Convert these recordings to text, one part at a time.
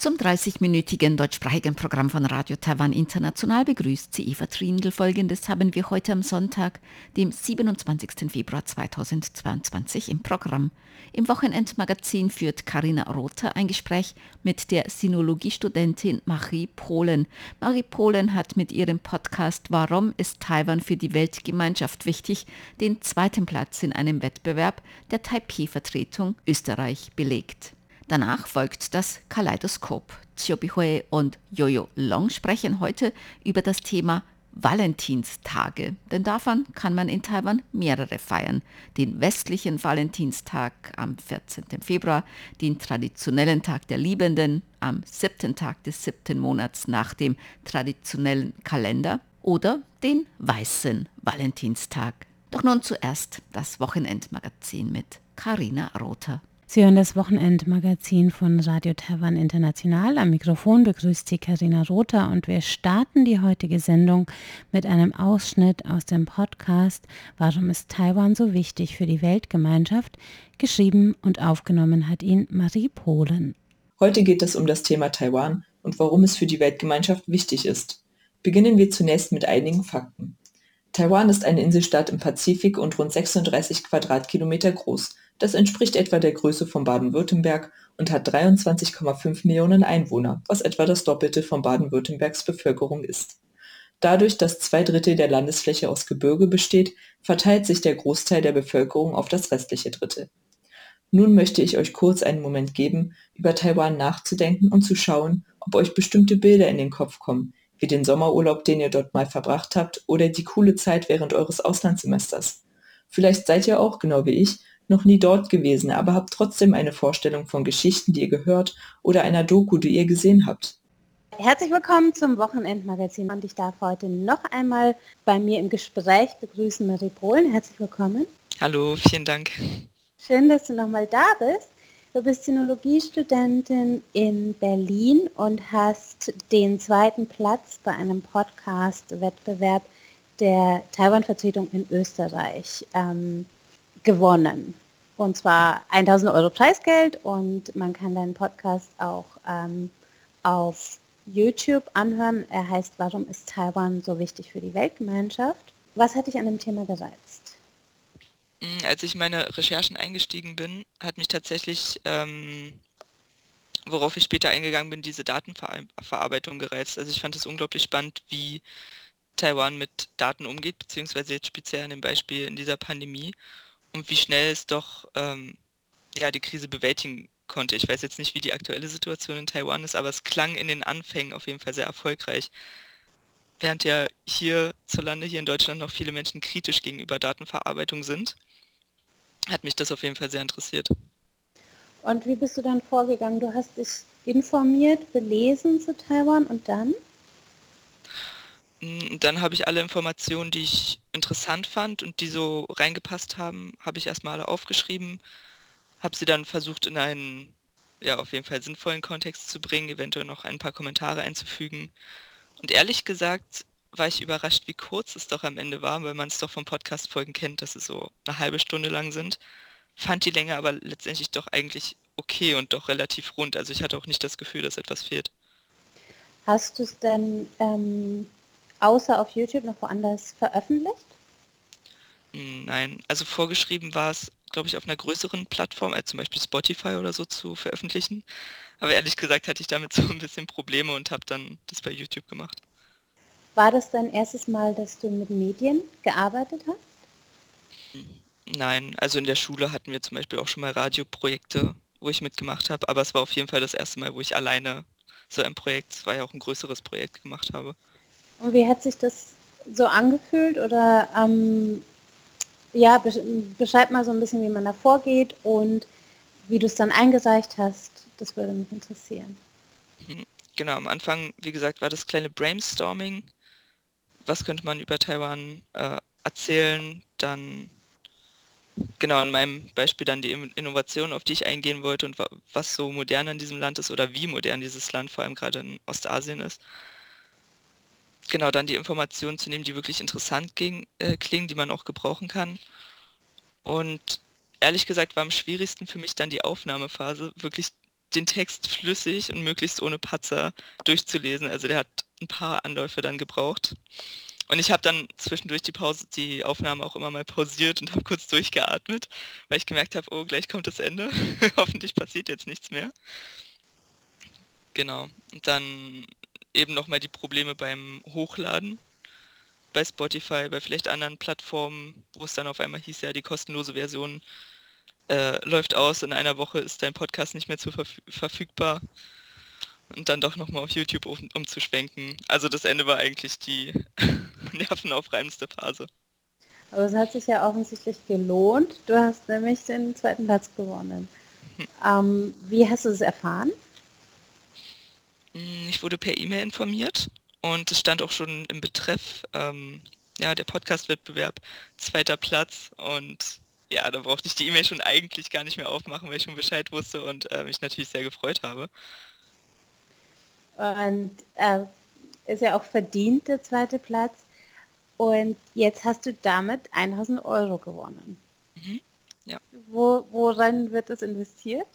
Zum 30-minütigen deutschsprachigen Programm von Radio Taiwan International begrüßt sie Eva Trindl. Folgendes haben wir heute am Sonntag, dem 27. Februar 2022 im Programm. Im Wochenendmagazin führt Karina Rother ein Gespräch mit der Sinologiestudentin Marie Polen. Marie Polen hat mit ihrem Podcast Warum ist Taiwan für die Weltgemeinschaft wichtig den zweiten Platz in einem Wettbewerb der Taipei-Vertretung Österreich belegt. Danach folgt das Kaleidoskop. Xiu und Jojo Long sprechen heute über das Thema Valentinstage, denn davon kann man in Taiwan mehrere feiern. Den westlichen Valentinstag am 14. Februar, den traditionellen Tag der Liebenden am siebten Tag des siebten Monats nach dem traditionellen Kalender oder den weißen Valentinstag. Doch nun zuerst das Wochenendmagazin mit Karina Rother. Sie hören das Wochenendmagazin von Radio Taiwan International. Am Mikrofon begrüßt Sie Karina Rother und wir starten die heutige Sendung mit einem Ausschnitt aus dem Podcast Warum ist Taiwan so wichtig für die Weltgemeinschaft? Geschrieben und aufgenommen hat ihn Marie Polen. Heute geht es um das Thema Taiwan und warum es für die Weltgemeinschaft wichtig ist. Beginnen wir zunächst mit einigen Fakten. Taiwan ist eine Inselstadt im Pazifik und rund 36 Quadratkilometer groß. Das entspricht etwa der Größe von Baden-Württemberg und hat 23,5 Millionen Einwohner, was etwa das Doppelte von Baden-Württembergs Bevölkerung ist. Dadurch, dass zwei Drittel der Landesfläche aus Gebirge besteht, verteilt sich der Großteil der Bevölkerung auf das restliche Drittel. Nun möchte ich euch kurz einen Moment geben, über Taiwan nachzudenken und zu schauen, ob euch bestimmte Bilder in den Kopf kommen, wie den Sommerurlaub, den ihr dort mal verbracht habt, oder die coole Zeit während eures Auslandssemesters. Vielleicht seid ihr auch, genau wie ich, noch nie dort gewesen, aber habt trotzdem eine Vorstellung von Geschichten, die ihr gehört oder einer Doku, die ihr gesehen habt. Herzlich willkommen zum Wochenendmagazin und ich darf heute noch einmal bei mir im Gespräch begrüßen Marie Polen. Herzlich willkommen. Hallo, vielen Dank. Schön, dass du nochmal da bist. Du bist Sinologiestudentin in Berlin und hast den zweiten Platz bei einem Podcast-Wettbewerb der Taiwan-Vertretung in Österreich ähm, gewonnen. Und zwar 1000 Euro Preisgeld und man kann deinen Podcast auch ähm, auf YouTube anhören. Er heißt Warum ist Taiwan so wichtig für die Weltgemeinschaft? Was hat dich an dem Thema gereizt? Als ich meine Recherchen eingestiegen bin, hat mich tatsächlich, ähm, worauf ich später eingegangen bin, diese Datenverarbeitung gereizt. Also ich fand es unglaublich spannend, wie Taiwan mit Daten umgeht, beziehungsweise jetzt speziell an dem Beispiel in dieser Pandemie und wie schnell es doch ähm, ja, die Krise bewältigen konnte. Ich weiß jetzt nicht, wie die aktuelle Situation in Taiwan ist, aber es klang in den Anfängen auf jeden Fall sehr erfolgreich. Während ja hier zur Lande, hier in Deutschland noch viele Menschen kritisch gegenüber Datenverarbeitung sind, hat mich das auf jeden Fall sehr interessiert. Und wie bist du dann vorgegangen? Du hast dich informiert, belesen zu Taiwan und dann? Dann habe ich alle Informationen, die ich interessant fand und die so reingepasst haben, habe ich erstmal alle aufgeschrieben, habe sie dann versucht in einen, ja, auf jeden Fall sinnvollen Kontext zu bringen, eventuell noch ein paar Kommentare einzufügen. Und ehrlich gesagt war ich überrascht, wie kurz es doch am Ende war, weil man es doch von Podcast-Folgen kennt, dass sie so eine halbe Stunde lang sind. Fand die Länge aber letztendlich doch eigentlich okay und doch relativ rund. Also ich hatte auch nicht das Gefühl, dass etwas fehlt. Hast du es denn ähm, außer auf YouTube noch woanders veröffentlicht? Nein, also vorgeschrieben war es, glaube ich, auf einer größeren Plattform, als zum Beispiel Spotify oder so zu veröffentlichen. Aber ehrlich gesagt hatte ich damit so ein bisschen Probleme und habe dann das bei YouTube gemacht. War das dein erstes Mal, dass du mit Medien gearbeitet hast? Nein, also in der Schule hatten wir zum Beispiel auch schon mal Radioprojekte, wo ich mitgemacht habe, aber es war auf jeden Fall das erste Mal, wo ich alleine so ein Projekt, es war ja auch ein größeres Projekt gemacht habe. Und wie hat sich das so angefühlt oder ähm, ja, beschreib mal so ein bisschen, wie man da vorgeht und wie du es dann eingereicht hast. Das würde mich interessieren. Genau, am Anfang, wie gesagt, war das kleine Brainstorming. Was könnte man über Taiwan äh, erzählen? Dann genau in meinem Beispiel dann die Innovation, auf die ich eingehen wollte und was so modern an diesem Land ist oder wie modern dieses Land vor allem gerade in Ostasien ist. Genau, dann die Informationen zu nehmen, die wirklich interessant ging, äh, klingen, die man auch gebrauchen kann. Und ehrlich gesagt war am schwierigsten für mich dann die Aufnahmephase, wirklich den Text flüssig und möglichst ohne Patzer durchzulesen. Also der hat ein paar Anläufe dann gebraucht. Und ich habe dann zwischendurch die Pause, die Aufnahme auch immer mal pausiert und habe kurz durchgeatmet, weil ich gemerkt habe, oh, gleich kommt das Ende. Hoffentlich passiert jetzt nichts mehr. Genau. Und dann eben nochmal die Probleme beim Hochladen bei Spotify, bei vielleicht anderen Plattformen, wo es dann auf einmal hieß, ja, die kostenlose Version äh, läuft aus, in einer Woche ist dein Podcast nicht mehr zu verfü verfügbar und dann doch nochmal auf YouTube um, umzuschwenken. Also das Ende war eigentlich die nervenaufreibendste Phase. Aber es hat sich ja offensichtlich gelohnt. Du hast nämlich den zweiten Platz gewonnen. Hm. Ähm, wie hast du es erfahren? Hm, ich wurde per E-Mail informiert und es stand auch schon im Betreff, ähm, ja, der Podcast-Wettbewerb, zweiter Platz und ja, da brauchte ich die E-Mail schon eigentlich gar nicht mehr aufmachen, weil ich schon Bescheid wusste und äh, mich natürlich sehr gefreut habe. Und äh, ist ja auch verdient der zweite Platz. Und jetzt hast du damit 1000 Euro gewonnen. Mhm, ja. Wo, woran wird das investiert?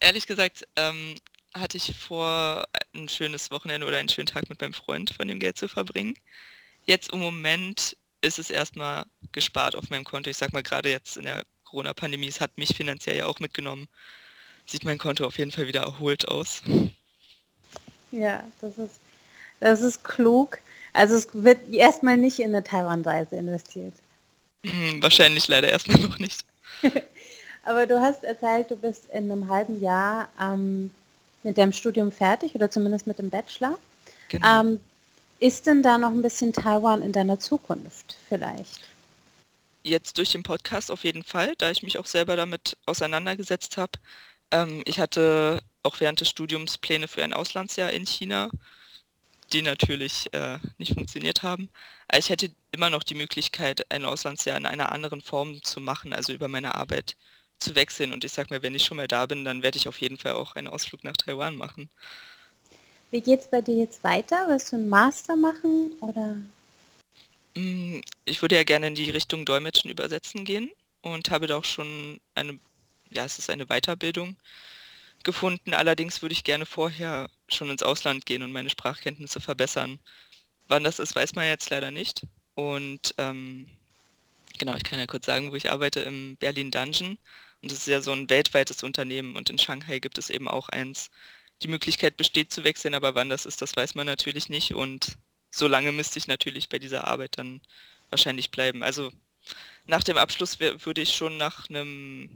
Ehrlich gesagt, ähm, hatte ich vor, ein schönes Wochenende oder einen schönen Tag mit meinem Freund von dem Geld zu verbringen. Jetzt im Moment ist es erstmal gespart auf meinem Konto. Ich sag mal, gerade jetzt in der Corona-Pandemie, es hat mich finanziell ja auch mitgenommen. Sieht mein Konto auf jeden Fall wieder erholt aus. Ja, das ist, das ist klug. Also es wird erstmal nicht in eine Taiwan-Reise investiert. Hm, wahrscheinlich leider erstmal noch nicht. Aber du hast erzählt, du bist in einem halben Jahr ähm, mit deinem Studium fertig oder zumindest mit dem Bachelor. Genau. Ähm, ist denn da noch ein bisschen Taiwan in deiner Zukunft vielleicht? Jetzt durch den Podcast auf jeden Fall, da ich mich auch selber damit auseinandergesetzt habe. Ähm, ich hatte auch während des Studiums Pläne für ein Auslandsjahr in China, die natürlich äh, nicht funktioniert haben. Aber ich hätte immer noch die Möglichkeit, ein Auslandsjahr in einer anderen Form zu machen, also über meine Arbeit zu wechseln. Und ich sag mal, wenn ich schon mal da bin, dann werde ich auf jeden Fall auch einen Ausflug nach Taiwan machen. Wie geht es bei dir jetzt weiter? Willst du einen Master machen oder? Mm, ich würde ja gerne in die Richtung Dolmetschen übersetzen gehen und habe da auch schon eine, ja, es ist eine Weiterbildung gefunden. Allerdings würde ich gerne vorher schon ins Ausland gehen und meine Sprachkenntnisse verbessern. Wann das ist, weiß man jetzt leider nicht. Und ähm, genau, ich kann ja kurz sagen, wo ich arbeite im Berlin Dungeon. Und das ist ja so ein weltweites Unternehmen und in Shanghai gibt es eben auch eins, die Möglichkeit besteht zu wechseln, aber wann das ist, das weiß man natürlich nicht. Und so lange müsste ich natürlich bei dieser Arbeit dann wahrscheinlich bleiben. Also nach dem Abschluss würde ich schon nach einem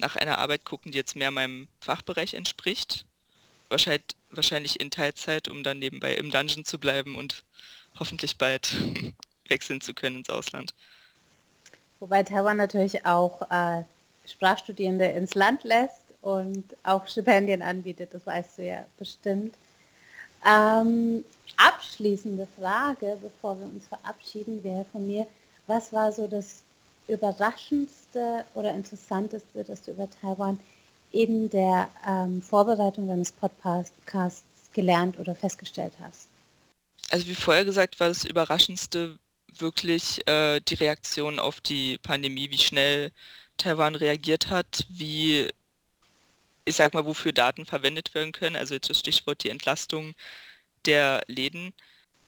nach einer Arbeit gucken, die jetzt mehr meinem Fachbereich entspricht. Wahrscheinlich, wahrscheinlich in Teilzeit, um dann nebenbei im Dungeon zu bleiben und hoffentlich bald wechseln zu können ins Ausland. Wobei Taiwan natürlich auch äh, Sprachstudierende ins Land lässt und auch Stipendien anbietet, das weißt du ja bestimmt. Ähm, abschließende Frage, bevor wir uns verabschieden, wäre von mir, was war so das Überraschendste oder Interessanteste, das du über Taiwan in der ähm, Vorbereitung deines Podcasts gelernt oder festgestellt hast? Also wie vorher gesagt, war das Überraschendste wirklich äh, die Reaktion auf die Pandemie, wie schnell Taiwan reagiert hat, wie ich sag mal, wofür Daten verwendet werden können. Also jetzt das Stichwort die Entlastung der Läden.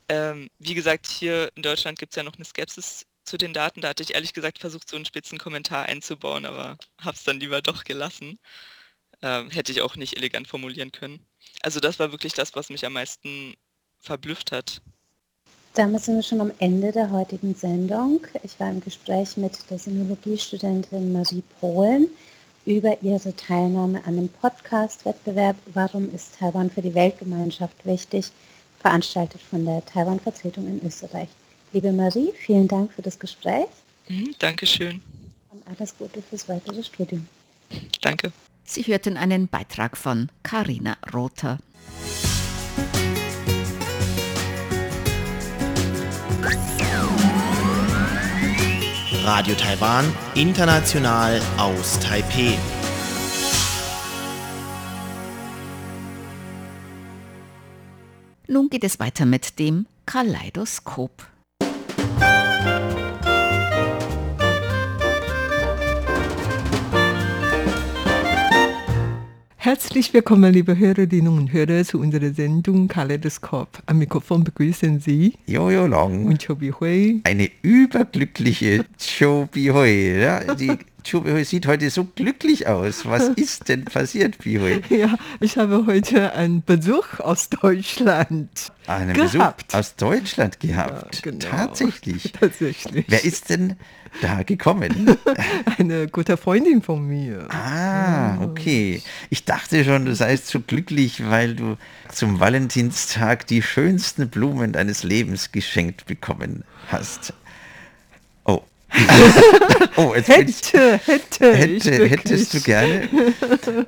Ähm, wie gesagt, hier in Deutschland gibt es ja noch eine Skepsis zu den Daten. Da hatte ich ehrlich gesagt versucht, so einen spitzen Kommentar einzubauen, aber habe es dann lieber doch gelassen. Ähm, hätte ich auch nicht elegant formulieren können. Also das war wirklich das, was mich am meisten verblüfft hat. Damit sind wir schon am Ende der heutigen Sendung. Ich war im Gespräch mit der Sinologiestudentin Marie Pohlen über ihre Teilnahme an dem Podcast-Wettbewerb Warum ist Taiwan für die Weltgemeinschaft wichtig, veranstaltet von der Taiwan-Vertretung in Österreich. Liebe Marie, vielen Dank für das Gespräch. Mhm, Dankeschön. Und alles Gute fürs weitere Studium. Danke. Sie hörten einen Beitrag von Karina Rother. Radio Taiwan, international aus Taipeh. Nun geht es weiter mit dem Kaleidoskop. Herzlich willkommen, liebe Hörerinnen und Hörer, zu unserer Sendung Kaleidoskop. Am Mikrofon begrüßen Sie Jojo Long. und Chobi Hui. Eine überglückliche Cho Bihui. Ja, die Bihui sieht heute so glücklich aus. Was ist denn passiert, Bihui? Ja, ich habe heute einen Besuch aus Deutschland. Einen Gehabt. Besuch aus Deutschland gehabt. Ja, genau. Tatsächlich. Tatsächlich. Wer ist denn da gekommen? Eine gute Freundin von mir. Ah, okay. Ich dachte schon, du seist so glücklich, weil du zum Valentinstag die schönsten Blumen deines Lebens geschenkt bekommen hast. Oh. oh, jetzt Hätte, hätte, hätte, hättest du gerne.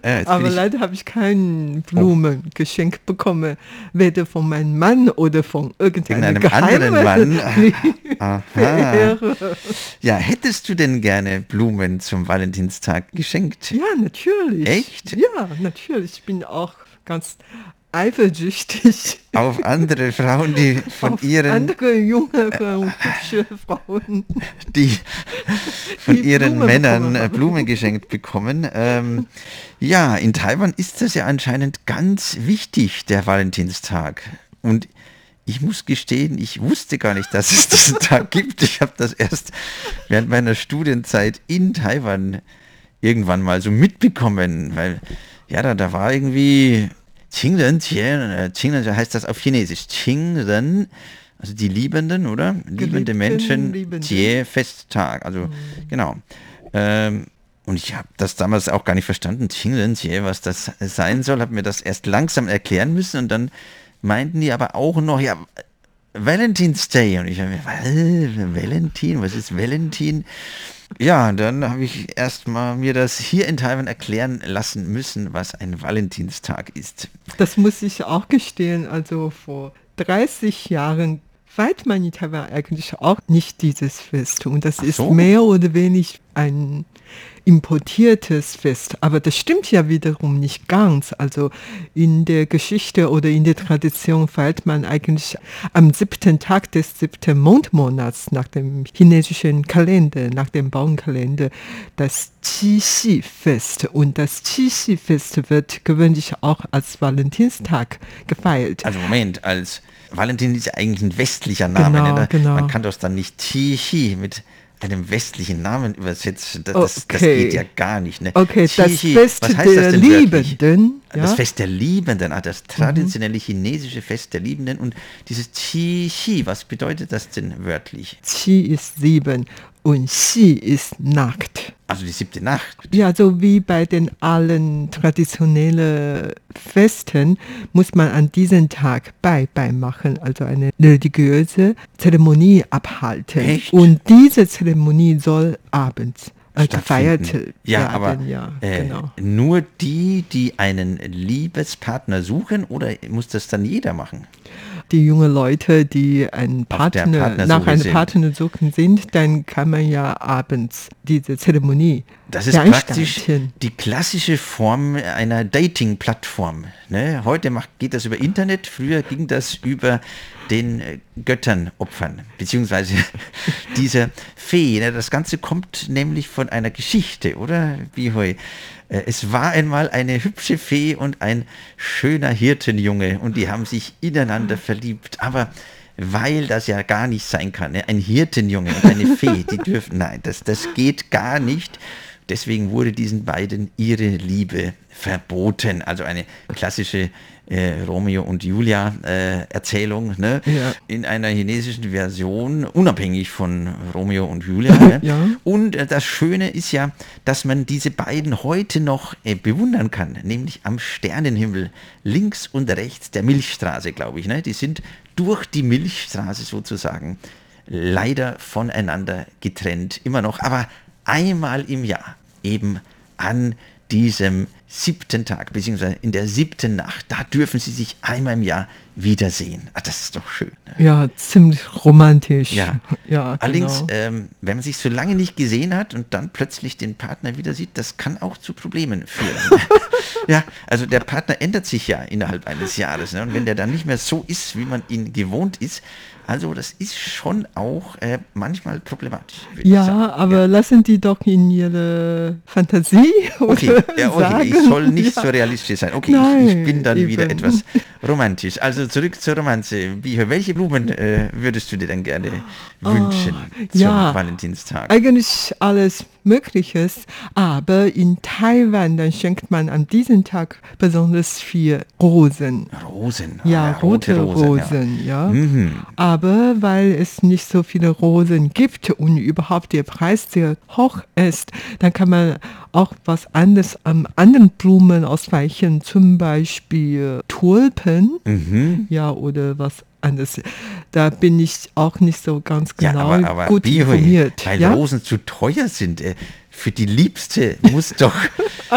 Äh, Aber leider habe ich kein Blumen geschenkt bekommen, weder von meinem Mann oder von irgendeinem anderen Mann. Aha. Ja, hättest du denn gerne Blumen zum Valentinstag geschenkt? Ja, natürlich. Echt? Ja, natürlich. Ich bin auch ganz eifersüchtig Auf andere Frauen, die von auf ihren, andere jüngere und hübsche Frauen. die von die ihren Blumen Männern bekommen äh. Blumen geschenkt bekommen. Ähm, ja, in Taiwan ist das ja anscheinend ganz wichtig, der Valentinstag. Und ich muss gestehen, ich wusste gar nicht, dass es diesen Tag gibt. Ich habe das erst während meiner Studienzeit in Taiwan irgendwann mal so mitbekommen, weil ja, da, da war irgendwie Qingren, äh, Qingren heißt das auf Chinesisch. Qingren, also die Liebenden, oder? Liebende Geliebten, Menschen, Liebende. Jie, Festtag, also genau. Ähm, und ich habe das damals auch gar nicht verstanden, Qingren, Jie, was das sein soll, habe mir das erst langsam erklären müssen und dann meinten die aber auch noch, ja, Valentine's Day. Und ich habe mir, Valentin, was ist Valentin? Ja, dann habe ich erstmal mir das hier in Taiwan erklären lassen müssen, was ein Valentinstag ist. Das muss ich auch gestehen. Also vor 30 Jahren weiß man in Taiwan eigentlich auch nicht dieses Fest. Und das Ach ist so. mehr oder weniger ein importiertes Fest. Aber das stimmt ja wiederum nicht ganz. Also in der Geschichte oder in der Tradition feiert man eigentlich am siebten Tag des siebten Mondmonats nach dem chinesischen Kalender, nach dem Baumkalender, das Qixi-Fest. Und das Qixi-Fest wird gewöhnlich auch als Valentinstag gefeiert. Also Moment, als Valentin ist ja eigentlich ein westlicher Name. Genau, ne? genau. Man kann doch dann nicht Tichi mit einem westlichen Namen übersetzen. Das, das, das Okay. geht ja gar nicht. Ne? Okay, das Qixi, Fest was heißt das der? Liebenden. Das ja? Fest der Liebenden, ah, das traditionelle chinesische Fest der Liebenden und dieses Qi-Chi, was bedeutet das denn wörtlich? Qi ist sieben und Xi ist Nacht. Also die siebte Nacht. Ja, so wie bei den allen traditionellen Festen muss man an diesem Tag Bai Bai machen, also eine religiöse Zeremonie abhalten. Echt? Und diese Zeremonie soll abends äh, gefeiert Ja, werden. aber ja, äh, genau. nur die, die einen Liebespartner suchen oder muss das dann jeder machen? Die jungen Leute, die einen der Partner, nach einem sind. Partner suchen sind, dann kann man ja abends diese Zeremonie Das ist praktisch die klassische Form einer Dating-Plattform. Ne? Heute macht, geht das über Internet, früher ging das über den äh, Göttern opfern, beziehungsweise dieser Fee. Ne? Das Ganze kommt nämlich von einer Geschichte, oder? Wie heu. Äh, Es war einmal eine hübsche Fee und ein schöner Hirtenjunge und die haben sich ineinander verliebt. Aber weil das ja gar nicht sein kann, ne? ein Hirtenjunge und eine Fee, die dürfen, nein, das, das geht gar nicht. Deswegen wurde diesen beiden ihre Liebe verboten. Also eine klassische äh, Romeo und Julia äh, Erzählung ne? Ja. in einer chinesischen Version, unabhängig von Romeo und Julia. ne? Ja. Und äh, das Schöne ist ja, dass man diese beiden heute noch äh, bewundern kann, nämlich am Sternenhimmel, links und rechts der Milchstraße, glaube ich. Ne? Die sind durch die Milchstraße sozusagen leider voneinander getrennt, immer noch, aber einmal im Jahr, eben an diesem siebten Tag, beziehungsweise in der siebten Nacht, da dürfen sie sich einmal im Jahr wiedersehen. Ah, das ist doch schön. Ne? Ja, ziemlich romantisch. Ja, ja allerdings, genau. ähm, wenn man sich so lange nicht gesehen hat und dann plötzlich den Partner wieder sieht, das kann auch zu Problemen führen. ja, also der Partner ändert sich ja innerhalb eines Jahres. Ne? Und wenn der dann nicht mehr so ist, wie man ihn gewohnt ist, also das ist schon auch äh, manchmal problematisch. ich Ja, aber Ja. lassen die doch in ihre Fantasie Okay, oder ja, okay, sagen. ich soll nicht ja. so realistisch sein. Okay, ich, ich Nein, bin dann wieder eben. etwas romantisch. Also zurück zur Romanze. Bicho, welche Blumen äh, würdest du dir dann gerne wünschen zum ja. Valentinstag? Eigentlich alles Mögliches, aber in Taiwan, dann schenkt man an diesem Tag besonders viel Rosen. Rosen. Ja, ah, rote Rosen, Rosen, ja. Mhm. Aber weil es nicht so viele Rosen gibt und überhaupt der Preis sehr hoch ist, dann kann man auch was anderes an anderen Blumen ausweichen, zum Beispiel Tulpen, Mhm. ja, oder was anderes. Da bin ich auch nicht so ganz Ja, genau aber, aber gut Bicho, informiert. weil ja? Rosen zu teuer sind. Äh, für die Liebste muss doch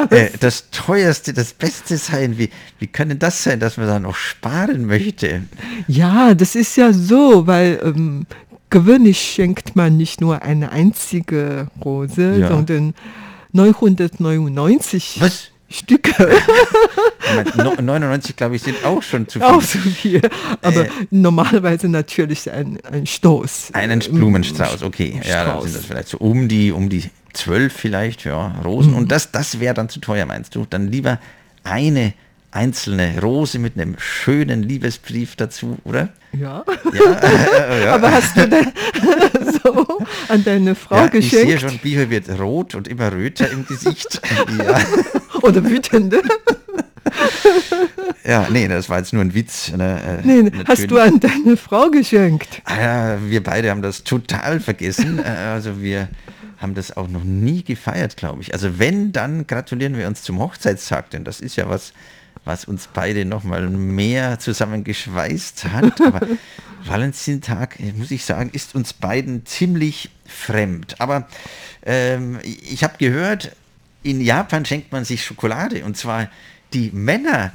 äh, das teuerste, das Beste sein. Wie, wie kann denn das sein, dass man da noch sparen möchte? Ja, das ist ja so, weil ähm, gewöhnlich schenkt man nicht nur eine einzige Rose, Ja. sondern 999 Was? Stücke. Ich meine, no- 99, glaube ich, sind auch schon zu viel. Auch so viel. Aber Äh. normalerweise natürlich ein, ein Stoß. Einen Ähm, Blumenstrauß, okay. Ja, dann Strauß. sind das vielleicht so um die, um die zwölf vielleicht, ja, Rosen. Mhm. Und das, das wäre dann zu teuer, meinst du? Dann lieber eine einzelne Rose mit einem schönen Liebesbrief dazu, oder? Ja. Ja, äh, ja. Aber hast du denn so an deine Frau ja, ich sehe geschenkt? schon, Bicho wird rot und immer röter im Gesicht. ja. Oder wütende? ja, nee, das war jetzt nur ein Witz. Ne? äh, Nee, hast du natürlich. an deine Frau geschenkt? Ah, ja, wir beide haben das total vergessen. Äh, Also wir haben das auch noch nie gefeiert, glaube ich. Also wenn, dann gratulieren wir uns zum Hochzeitstag, denn das ist ja was, was uns beide noch mal mehr zusammengeschweißt hat. Aber Valentinstag, muss ich sagen, ist uns beiden ziemlich fremd. Aber ähm, ich habe gehört, in Japan schenkt man sich Schokolade und zwar die Männer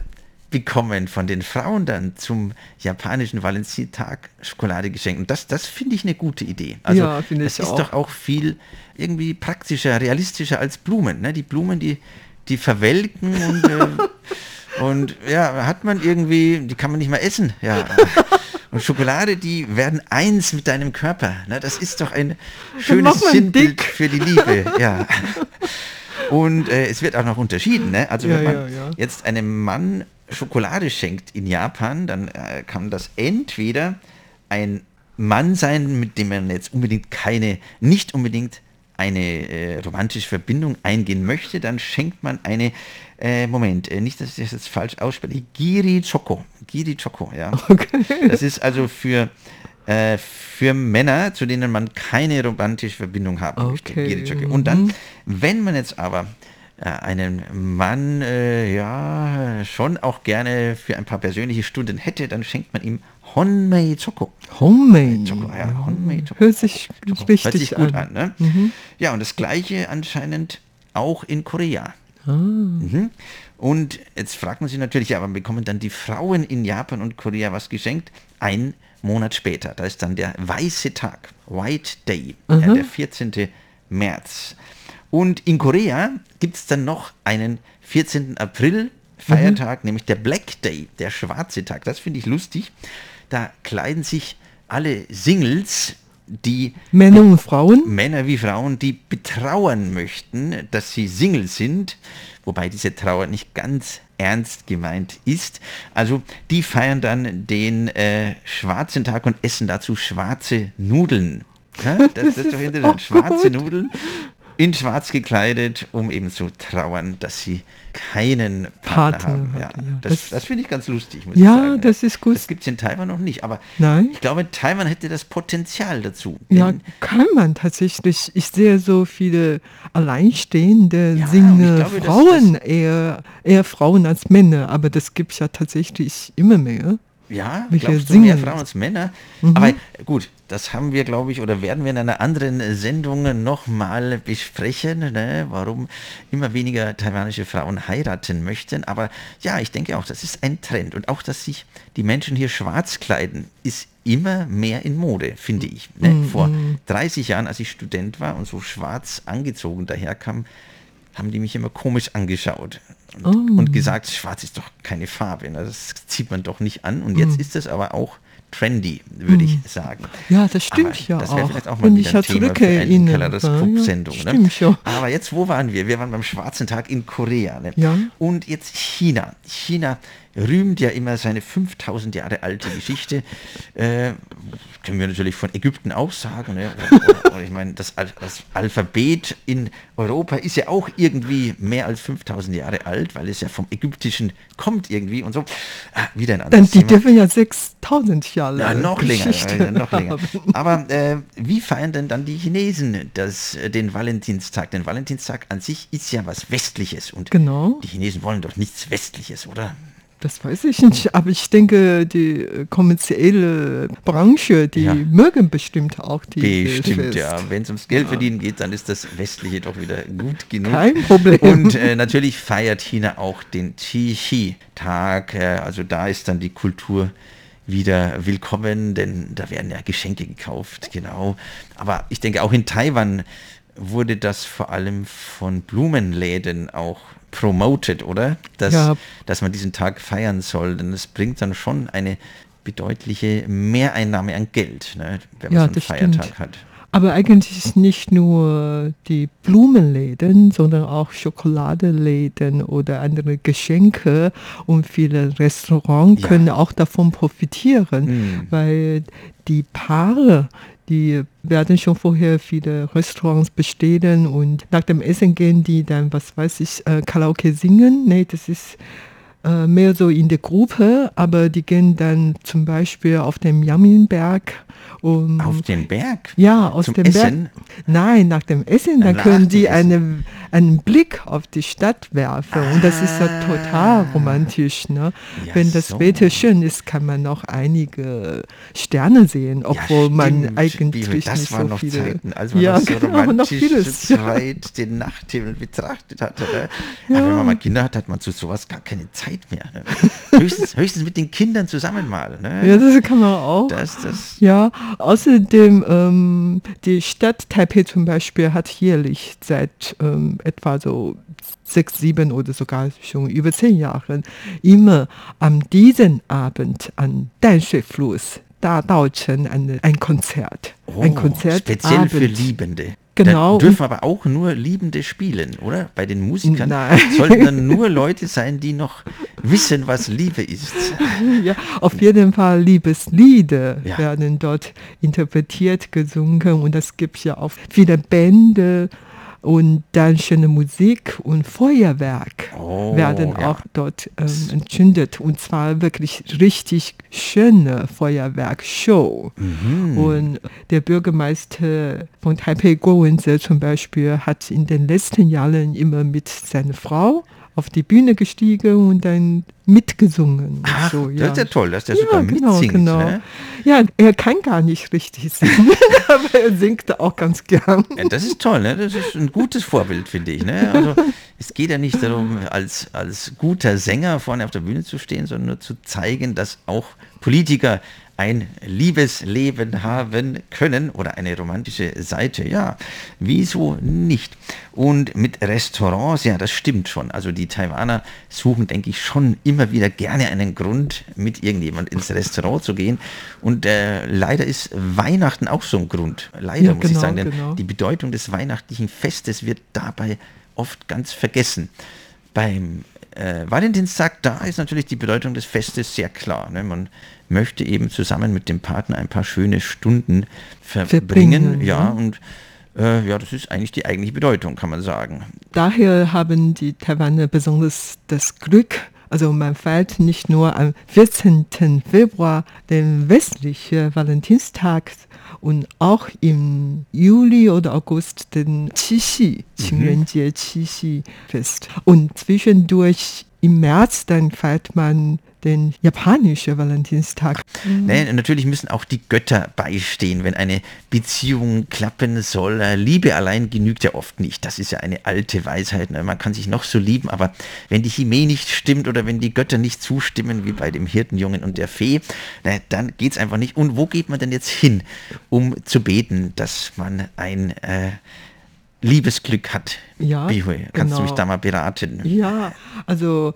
bekommen von den Frauen dann zum japanischen Valentinstag Schokolade geschenkt. Und das, das finde ich eine gute Idee. Also Ja, finde das ich ist auch. doch auch viel irgendwie praktischer, realistischer als Blumen. Ne? Die Blumen, die, die verwelken und, äh, und ja, hat man irgendwie, die kann man nicht mehr essen. Ja. Und Schokolade, die werden eins mit deinem Körper. Ne? Das ist doch ein schönes Sinnbild für die Liebe. Ja. Und äh, es wird auch noch unterschieden. Ne? Also Ja, wenn man ja, ja. jetzt einem Mann Schokolade schenkt in Japan, dann äh, kann das entweder ein Mann sein, mit dem man jetzt unbedingt keine, nicht unbedingt eine äh, romantische Verbindung eingehen möchte, dann schenkt man eine, äh, Moment, äh, nicht, dass ich das jetzt falsch ausspreche, Giri Choco. Giri Choco, ja. Das ist also für, äh, für Männer, zu denen man keine romantische Verbindung haben möchte. Okay, Giri Choco. Und dann, mhm. wenn man jetzt aber äh, einen Mann äh, ja schon auch gerne für ein paar persönliche Stunden hätte, dann schenkt man ihm Honmei Choco. Homemade. Choco, ja, Honmei Choco. Hört sich richtig Hört sich gut an. an, ne? Ja, und das gleiche anscheinend auch in Korea. Ah. Mhm. Und jetzt fragt man sich natürlich, ja, aber bekommen dann die Frauen in Japan und Korea was geschenkt? Ein Monat später, da ist dann der weiße Tag, White Day, ja, der 14. März. Und in Korea gibt es dann noch einen 14. April Feiertag, nämlich der Black Day, der schwarze Tag. Das finde ich lustig. Da kleiden sich alle Singles, die Männer und Frauen? Männer wie Frauen, die betrauern möchten, dass sie Single sind, wobei diese Trauer nicht ganz ernst gemeint ist. Also die feiern dann den äh, schwarzen Tag und essen dazu schwarze Nudeln. Ja, das, das ist doch interessant. Schwarze Nudeln in schwarz gekleidet, um eben zu trauern, dass sie keinen Partner, Partner haben. Ja, hat, ja. das Das- das finde ich ganz lustig, muss ich Ja, sagen. das ist gut. Das gibt es in Taiwan noch nicht, aber Nein? ich glaube, Taiwan hätte das Potenzial dazu. Ja, kann man tatsächlich. Ich sehe so viele alleinstehende, Ja, singende ich glaube, das- Frauen, eher, eher Frauen als Männer, aber das gibt es ja tatsächlich immer mehr. Ja, Welche glaubst singen? mehr Frauen als Männer? Aber gut, das haben wir, glaube ich, oder werden wir in einer anderen Sendung nochmal besprechen, ne? warum immer weniger taiwanische Frauen heiraten möchten. Aber ja, ich denke auch, das ist ein Trend. Und auch, dass sich die Menschen hier schwarz kleiden, ist immer mehr in Mode, finde ich. Ne? Vor 30 Jahren, als ich Student war und so schwarz angezogen daherkam, haben die mich immer komisch angeschaut und, und gesagt, schwarz ist doch keine Farbe, ne? das zieht man doch nicht an. Und jetzt ist es aber auch trendy, würde ich sagen. Ja, das stimmt Aber ja das wäre auch. vielleicht auch mal Wenn wieder ich ja Thema für eine zurückerinnere. Kalaras-Sendung. Ja, ne? stimmt schon. Aber jetzt, wo waren wir? Wir waren beim Schwarzen Tag in Korea. Ne? Ja. Und jetzt China. China rühmt ja immer seine 5000 Jahre alte Geschichte. Äh, können wir natürlich von Ägypten auch sagen. Ne? Oder, oder, oder ich meine, das, das Alphabet in Europa ist ja auch irgendwie mehr als 5000 Jahre alt, weil es ja vom Ägyptischen kommt irgendwie und so. Ah, wieder ein Dann anderes die Thema. dürfen ja 6000 Jahre Ja, noch länger, Geschichte noch länger. haben. Aber äh, wie feiern denn dann die Chinesen das, äh, den Valentinstag? Den Valentinstag an sich ist ja was Westliches und Genau. die Chinesen wollen doch nichts Westliches, oder? Das weiß ich nicht, aber ich denke, die äh, kommerzielle Branche, die Ja. mögen bestimmt auch die Bestimmt, ja. Wenn es ums Geld verdienen geht, dann ist das Westliche doch wieder gut genug. Kein Problem. Und äh, natürlich feiert China auch den Qixi-Tag. Äh, also da ist dann die Kultur wieder willkommen, denn da werden ja Geschenke gekauft, genau. Aber ich denke, auch in Taiwan wurde das vor allem von Blumenläden auch promoted, oder? Dass, Ja. dass man diesen Tag feiern soll, denn es bringt dann schon eine bedeutliche Mehreinnahme an Geld, ne, wenn man Ja, so einen Feiertag stimmt. hat. Aber eigentlich nicht nur die Blumenläden, sondern auch Schokoladeläden oder andere Geschenke und viele Restaurants Ja. können auch davon profitieren, Mm. weil die Paare, die werden schon vorher viele Restaurants bestellen und nach dem Essen gehen die dann, was weiß ich, äh, Karaoke singen. Nee, das ist äh, mehr so in der Gruppe, aber die gehen dann zum Beispiel auf dem Yaminberg und Auf den Berg? ja, aus Zum dem Essen? Berg. Nein, nach dem Essen, dann Nach können die eine, einen Blick auf die Stadt werfen. Und das ist ja Ah. total romantisch. Ne? Ja, Wenn das so. Wetter schön ist, kann man noch einige Sterne sehen, obwohl man stimmt, eigentlich Bibel, das nicht waren so noch viele. Zeiten, als man ja, noch so genau, noch vieles. Ja. zweit den Nachthimmel betrachtet hatte. Ne? Aber wenn man mal Kinder hat, hat man zu sowas gar keine Zeit mehr. Ne? Höchstens, höchstens mit den Kindern zusammen mal. Ne? Ja, das kann man auch. das, das, Ja, außerdem ähm, die Stadt Taipei zum Beispiel hat jährlich seit ähm, etwa so sechs, sieben oder sogar schon über zehn Jahren immer an diesem Abend an Danshui-Fluss, Da Daochen, ein, ein Konzert. ein Oh, Konzert. speziell für Liebende. Genau. Da dürfen aber auch nur Liebende spielen, oder? Bei den Musikern Nein. sollten dann nur Leute sein, die noch wissen, was Liebe ist. Ja, auf jeden Fall Liebeslieder Ja. werden dort interpretiert, gesungen und es gibt ja auch viele Bände und dann schöne Musik und Feuerwerk Oh, werden ja. auch dort ähm, entzündet und zwar wirklich richtig schöne Feuerwerkshow. Mhm. Und der Bürgermeister von Taipei, Guo Wenze zum Beispiel, hat in den letzten Jahren immer mit seiner Frau auf die Bühne gestiegen und dann mitgesungen. Ach, so, das ist ja toll, dass der sogar genau, mitsingt. genau. Ne? Ja, er kann gar nicht richtig singen, aber er singt auch ganz gern. Ja, das ist toll, ne? das ist ein gutes Vorbild, finde ich. Ne? Also, es geht ja nicht darum, als, als guter Sänger vorne auf der Bühne zu stehen, sondern nur zu zeigen, dass auch Politiker ein Liebesleben haben können oder eine romantische Seite. Ja, wieso nicht? Und mit Restaurants, ja, das stimmt schon. Also die Taiwaner suchen, denke ich, schon immer wieder gerne einen Grund, mit irgendjemand ins Restaurant zu gehen. Und äh, leider ist Weihnachten auch so ein Grund. Leider Ja, muss ich genau, sagen, denn genau. die Bedeutung des weihnachtlichen Festes wird dabei oft ganz vergessen. Beim äh, Valentinstag, da ist natürlich die Bedeutung des Festes sehr klar. Ne? Man möchte eben zusammen mit dem Partner ein paar schöne Stunden verbringen. Verbringen, ja, ja. und äh, ja, das ist eigentlich die eigentliche Bedeutung, kann man sagen. Daher haben die Taiwaner besonders das Glück, also man feiert nicht nur am 14. Februar den westlichen Valentinstag und auch im Juli oder August den Qixi, Qingrenjie, Qixi-Fest. Und zwischendurch im März dann feiert man den japanischen Valentinstag. Ne, natürlich müssen auch die Götter beistehen, wenn eine Beziehung klappen soll. Liebe allein genügt ja oft nicht. Das ist ja eine alte Weisheit. Ne? Man kann sich noch so lieben, aber wenn die Chemie nicht stimmt oder wenn die Götter nicht zustimmen, wie bei dem Hirtenjungen und der Fee, dann geht es einfach nicht. Und wo geht man denn jetzt hin, um zu beten, dass man ein äh, Liebesglück hat? Ja, Bihui, kannst du mich genau. da mal beraten? Ja, also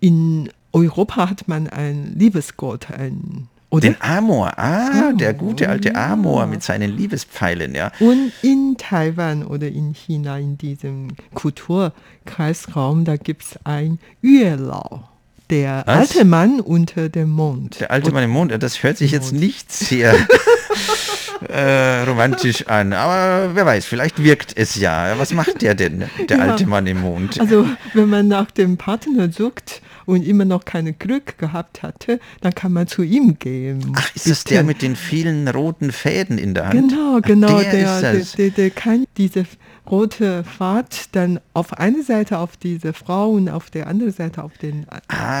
in Europa hat man einen Liebesgott, ein, oder? Den Amor, ah, der Amor, gute alte ja. Amor mit seinen Liebespfeilen, ja. Und in Taiwan oder in China, in diesem Kulturkreisraum, da gibt es ein Yuelau, der Was? alte Mann unter dem Mond. Der alte Mann im Mond, das hört sich jetzt nicht sehr äh, romantisch an, aber wer weiß, vielleicht wirkt es ja. Was macht der denn, der Ja. alte Mann im Mond? Also wenn man nach dem Partner sucht und immer noch keine Glück gehabt hatte, dann kann man zu ihm gehen. Ach, ist das der mit den vielen roten Fäden in der Hand? Genau, Ach, genau, der, der, der, der, der kann diese rote Pfad dann auf eine Seite auf diese Frau und auf der anderen Seite auf den Ah,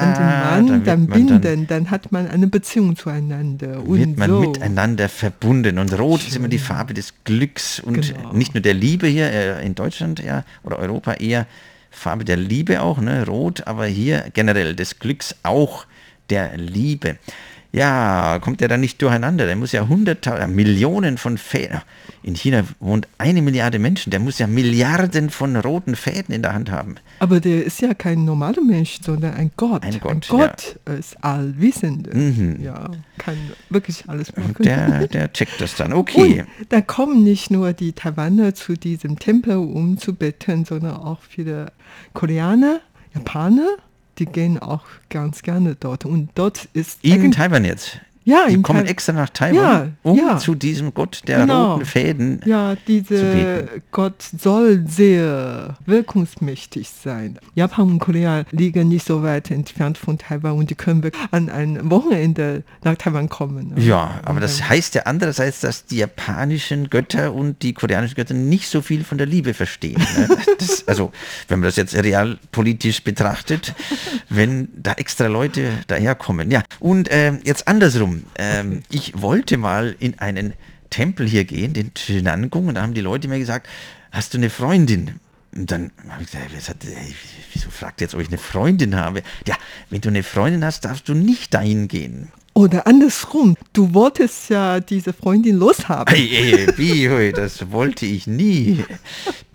anderen Mann dann man dann- binden, dann, hat man eine Beziehung zueinander. Und wird man so. miteinander verbunden. Und Rot ist immer die Farbe des Glücks und Genau. nicht nur der Liebe hier, äh, in Deutschland ja, oder Europa eher Farbe der Liebe auch, ne? Rot, aber hier generell des Glücks auch der Liebe. Ja, kommt der dann nicht durcheinander? Der muss ja hunderttausend, Millionen von Fäden. In China wohnt eine Milliarde Menschen. Der muss ja Milliarden von roten Fäden in der Hand haben. Aber der ist ja kein normaler Mensch, sondern ein Gott. Ein Gott, Gott ist allwissend. Mhm. Ja, kann wirklich alles machen. Und der, der checkt das dann. Okay. Und da kommen nicht nur die Taiwaner zu diesem Tempel, um zu beten, sondern auch viele Koreaner, Japaner, die gehen auch ganz gerne dort. Und dort ist In Taiwan jetzt. Ja, Die kommen extra nach Taiwan, Ja, um ja. zu diesem Gott der Genau. roten Fäden. Ja, dieser. Gott soll sehr wirkungsmächtig sein. Japan und Korea liegen nicht so weit entfernt von Taiwan und die können wirklich an einem Wochenende nach Taiwan kommen. Ja, aber das heißt ja andererseits, dass die japanischen Götter und die koreanischen Götter nicht so viel von der Liebe verstehen. Ne? Das, also, wenn man das jetzt realpolitisch betrachtet, wenn da extra Leute daherkommen. Ja, und ähm, jetzt andersrum. Ähm, ich wollte mal in einen Tempel hier gehen, den Chinangung, und da haben die Leute mir gesagt, hast du eine Freundin? Und dann habe ich gesagt, wieso fragt ihr jetzt, ob ich eine Freundin habe? Ja, wenn du eine Freundin hast, darfst du nicht dahin gehen. Oder andersrum, du wolltest ja diese Freundin loshaben. Hey, ey, wie, das wollte ich nie.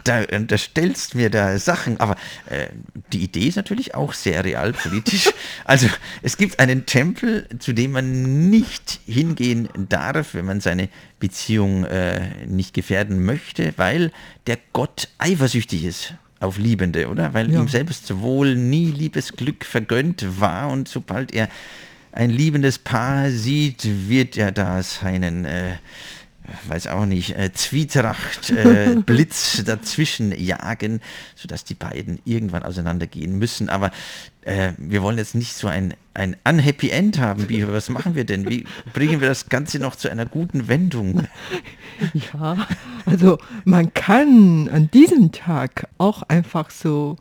Da unterstellst mir da Sachen, aber äh, die Idee ist natürlich auch sehr realpolitisch. Also es gibt einen Tempel, zu dem man nicht hingehen darf, wenn man seine Beziehung äh, nicht gefährden möchte, weil der Gott eifersüchtig ist auf Liebende, oder? Weil Ja. ihm selbst wohl nie Liebesglück vergönnt war und sobald er ein liebendes Paar sieht, wird er da seinen, äh, weiß auch nicht, äh, Zwietracht, äh, Blitz dazwischen jagen, sodass die beiden irgendwann auseinandergehen müssen. Aber äh, wir wollen jetzt nicht so ein, ein unhappy End haben, Biber. Was machen wir denn? Wie bringen wir das Ganze noch zu einer guten Wendung? Ja, also man kann an diesem Tag auch einfach so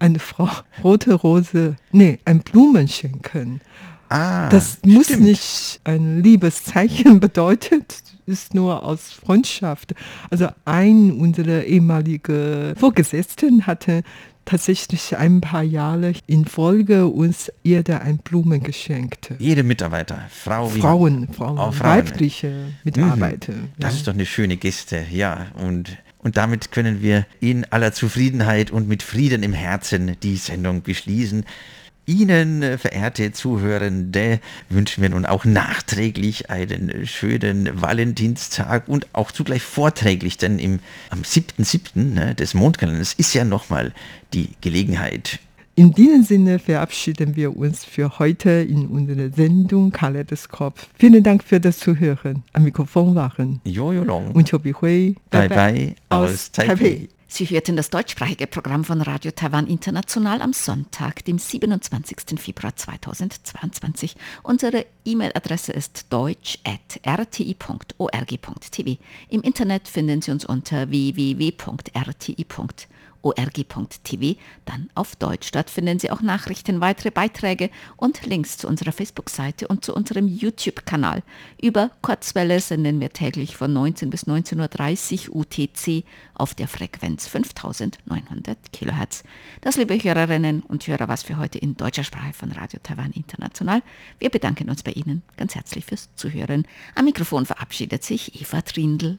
eine Frau rote Rose, nee, ein Blumen schenken. Ah, Das muss stimmt. nicht ein Liebeszeichen bedeutet, ist nur aus Freundschaft. Also ein unserer ehemalige Vorgesetzten hatte tatsächlich ein paar Jahre in Folge uns jeder ein Blumen geschenkt. Jede Mitarbeiter, Frau Frauen, Frauen, Auch Frauen. weibliche Mitarbeiter. Das ja. ist doch eine schöne Geste, ja. Und, und damit können wir in aller Zufriedenheit und mit Frieden im Herzen die Sendung beschließen. Ihnen, äh, verehrte Zuhörende, wünschen wir nun auch nachträglich einen schönen Valentinstag und auch zugleich vorträglich, denn im, am 7.7. Ne, des Mondkalenders ist ja nochmal die Gelegenheit, In diesem Sinne verabschieden wir uns für heute in unserer Sendung Kaleidoskop. Vielen Dank für das Zuhören. Am Mikrofon waren Jojo Long. und Chobi Hui. Bye bye aus Taipei. Sie hörten das deutschsprachige Programm von Radio Taiwan International am Sonntag, dem 27. Februar 2022. Unsere E-Mail-Adresse ist deutsch.rti.org.tv. Im Internet finden Sie uns unter www.rti.org.tv. org.tv, dann auf Deutsch. Dort finden Sie auch Nachrichten, weitere Beiträge und Links zu unserer Facebook-Seite und zu unserem YouTube-Kanal. Über Kurzwelle senden wir täglich von 19 bis 19.30 Uhr UTC auf der Frequenz 5900 kHz. Das, liebe Hörerinnen und Hörer, was für heute in deutscher Sprache von Radio Taiwan International. Wir bedanken uns bei Ihnen ganz herzlich fürs Zuhören. Am Mikrofon verabschiedet sich Eva Trindl.